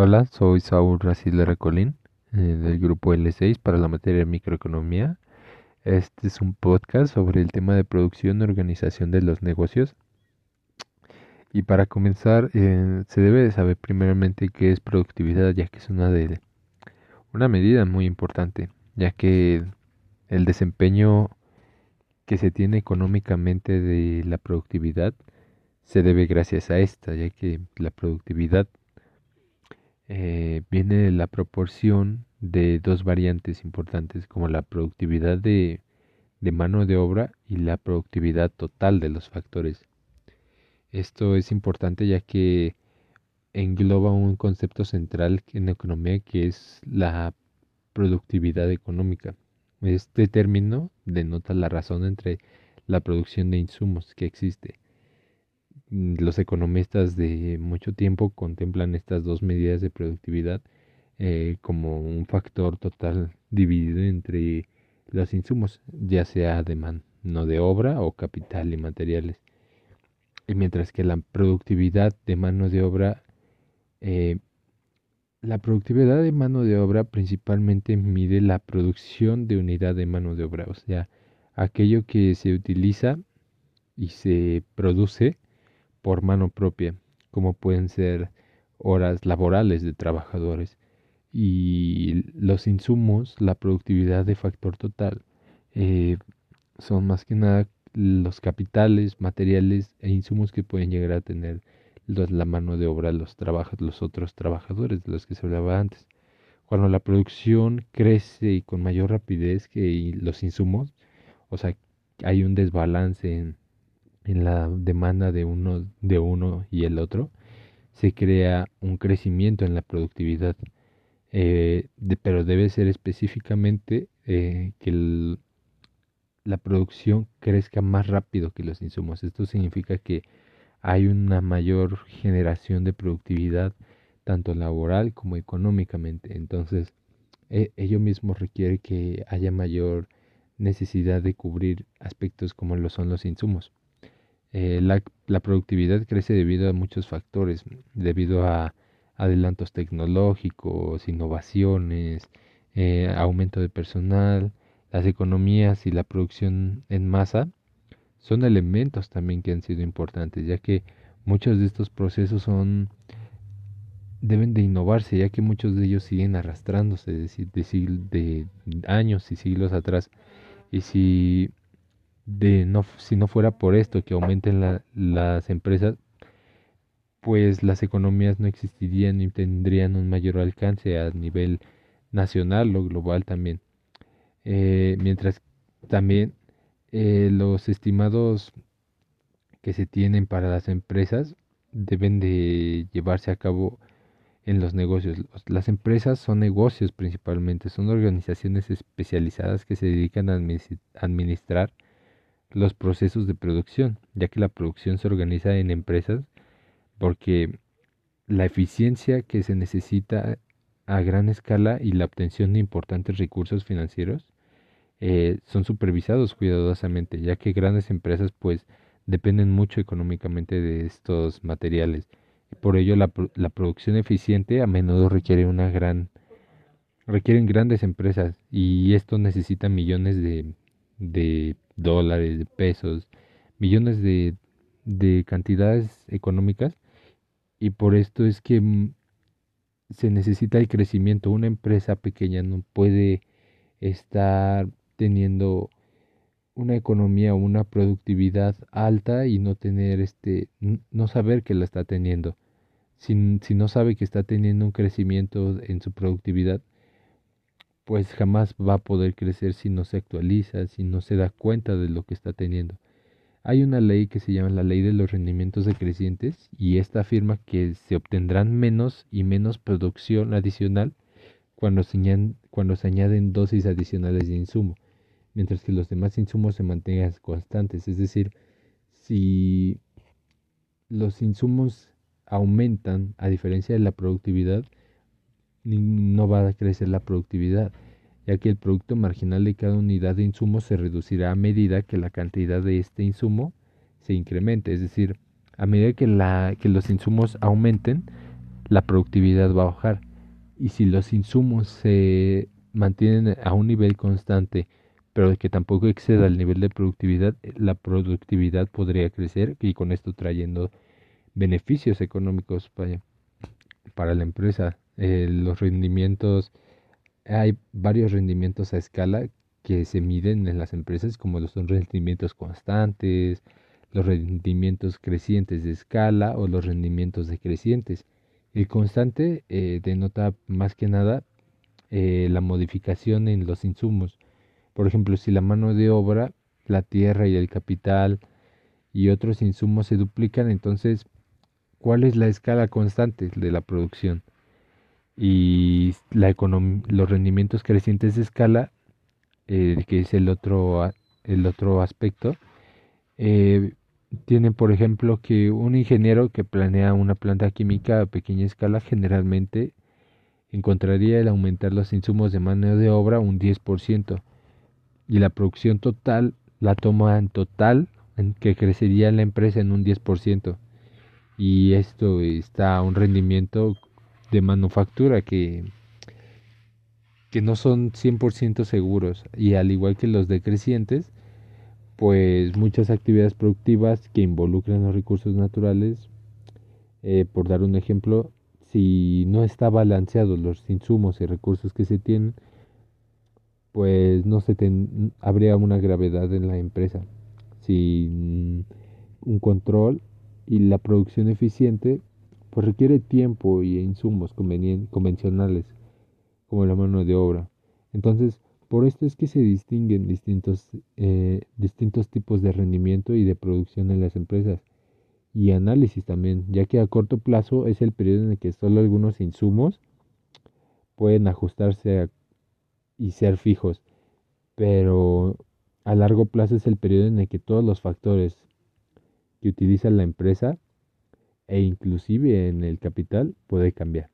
Hola, soy Saúl Racil Recolín eh, del grupo L6 para la materia de microeconomía. Este es un podcast sobre el tema de producción y organización de los negocios. Y para comenzar, eh, se debe de saber primeramente qué es productividad, ya que es una de una medida muy importante, ya que el desempeño que se tiene económicamente de la productividad se debe gracias a esta, ya que la productividad eh, viene la proporción de dos variantes importantes como la productividad de, de mano de obra y la productividad total de los factores. Esto es importante ya que engloba un concepto central en la economía que es la productividad económica. Este término denota la razón entre la producción de insumos que existe los economistas de mucho tiempo contemplan estas dos medidas de productividad eh, como un factor total dividido entre los insumos, ya sea de mano de obra o capital y materiales. Y mientras que la productividad de mano de obra, eh, la productividad de mano de obra principalmente mide la producción de unidad de mano de obra, o sea, aquello que se utiliza y se produce por mano propia, como pueden ser horas laborales de trabajadores. Y los insumos, la productividad de factor total, eh, son más que nada los capitales, materiales e insumos que pueden llegar a tener la mano de obra, los, los otros trabajadores de los que se hablaba antes. Cuando la producción crece y con mayor rapidez que los insumos, o sea, hay un desbalance en, en la demanda de uno, de uno y el otro, se crea un crecimiento en la productividad. Eh, pero debe ser específicamente eh, que la producción crezca más rápido que los insumos. Esto significa que hay una mayor generación de productividad, tanto laboral como económicamente. Entonces, e, ello mismo requiere que haya mayor necesidad de cubrir aspectos como lo son los insumos. Eh, la, productividad crece debido a muchos factores, debido a adelantos tecnológicos, innovaciones, eh, aumento de personal, las economías y la producción en masa son elementos también que han sido importantes, ya que muchos de estos procesos son deben de innovarse, ya que muchos de ellos siguen arrastrándose de, de, de años y siglos atrás. Y si de no, si no fuera por esto que aumenten las empresas, pues las economías no existirían y tendrían un mayor alcance a nivel nacional o global también. Eh, mientras también eh, los estimados que se tienen para las empresas deben de llevarse a cabo en los negocios. Las empresas son negocios principalmente, son organizaciones especializadas que se dedican a administrar los procesos de producción, ya que la producción se organiza en empresas porque la eficiencia que se necesita a gran escala y la obtención de importantes recursos financieros eh, son supervisados cuidadosamente, ya que grandes empresas pues dependen mucho económicamente de estos materiales. Por ello la, la producción eficiente a menudo requiere una gran requieren grandes empresas y esto necesita millones de, de dólares, de pesos, millones de, de cantidades económicas y por esto es que mm, se necesita el crecimiento. Una empresa pequeña no puede estar teniendo una economía o una productividad alta y no tener este no saber que la está teniendo. Si, si no sabe que está teniendo un crecimiento en su productividad, pues jamás va a poder crecer si no se actualiza, si no se da cuenta de lo que está teniendo. Hay una ley que se llama la ley de los rendimientos decrecientes y esta afirma que se obtendrán menos y menos producción adicional cuando se, añaden, cuando se añaden dosis adicionales de insumo, mientras que los demás insumos se mantengan constantes. Es decir, si los insumos aumentan a diferencia de la productividad, no va a crecer la productividad, ya que el producto marginal de cada unidad de insumo se reducirá a medida que la cantidad de este insumo se incremente, es decir, a medida que, la, que los insumos aumenten, la productividad va a bajar. Y si los insumos se mantienen a un nivel constante, pero que tampoco exceda el nivel de productividad, la productividad podría crecer y con esto trayendo beneficios económicos para, para la empresa. Eh, los rendimientos, hay varios rendimientos a escala que se miden en las empresas, como los son rendimientos constantes, los rendimientos crecientes de escala o los rendimientos decrecientes. El constante eh, denota más que nada eh, la modificación en los insumos. Por ejemplo, si la mano de obra, la tierra y el capital y otros insumos se duplican, entonces, ¿cuál es la escala constante de la producción? Y la los rendimientos crecientes de escala, eh, que es el otro, el otro aspecto, eh, tienen, por ejemplo, que un ingeniero que planea una planta química a pequeña escala generalmente encontraría el aumentar los insumos de mano de obra un 10% y la producción total la toma en total en que crecería la empresa en un 10% y esto está a un rendimiento de manufactura que que no son 100% seguros y al igual que los decrecientes pues muchas actividades productivas que involucran los recursos naturales, eh, por dar un ejemplo, si no está balanceado los insumos y recursos que se tienen, pues no se habría una gravedad en la empresa. Sin un control y la producción eficiente, pues requiere tiempo y insumos convencionales, como la mano de obra. Entonces, por esto es que se distinguen distintos, eh, distintos tipos de rendimiento y de producción en las empresas y análisis también, ya que a corto plazo es el periodo en el que solo algunos insumos pueden ajustarse y ser fijos, pero a largo plazo es el periodo en el que todos los factores que utiliza la empresa e inclusive en el capital puede cambiar.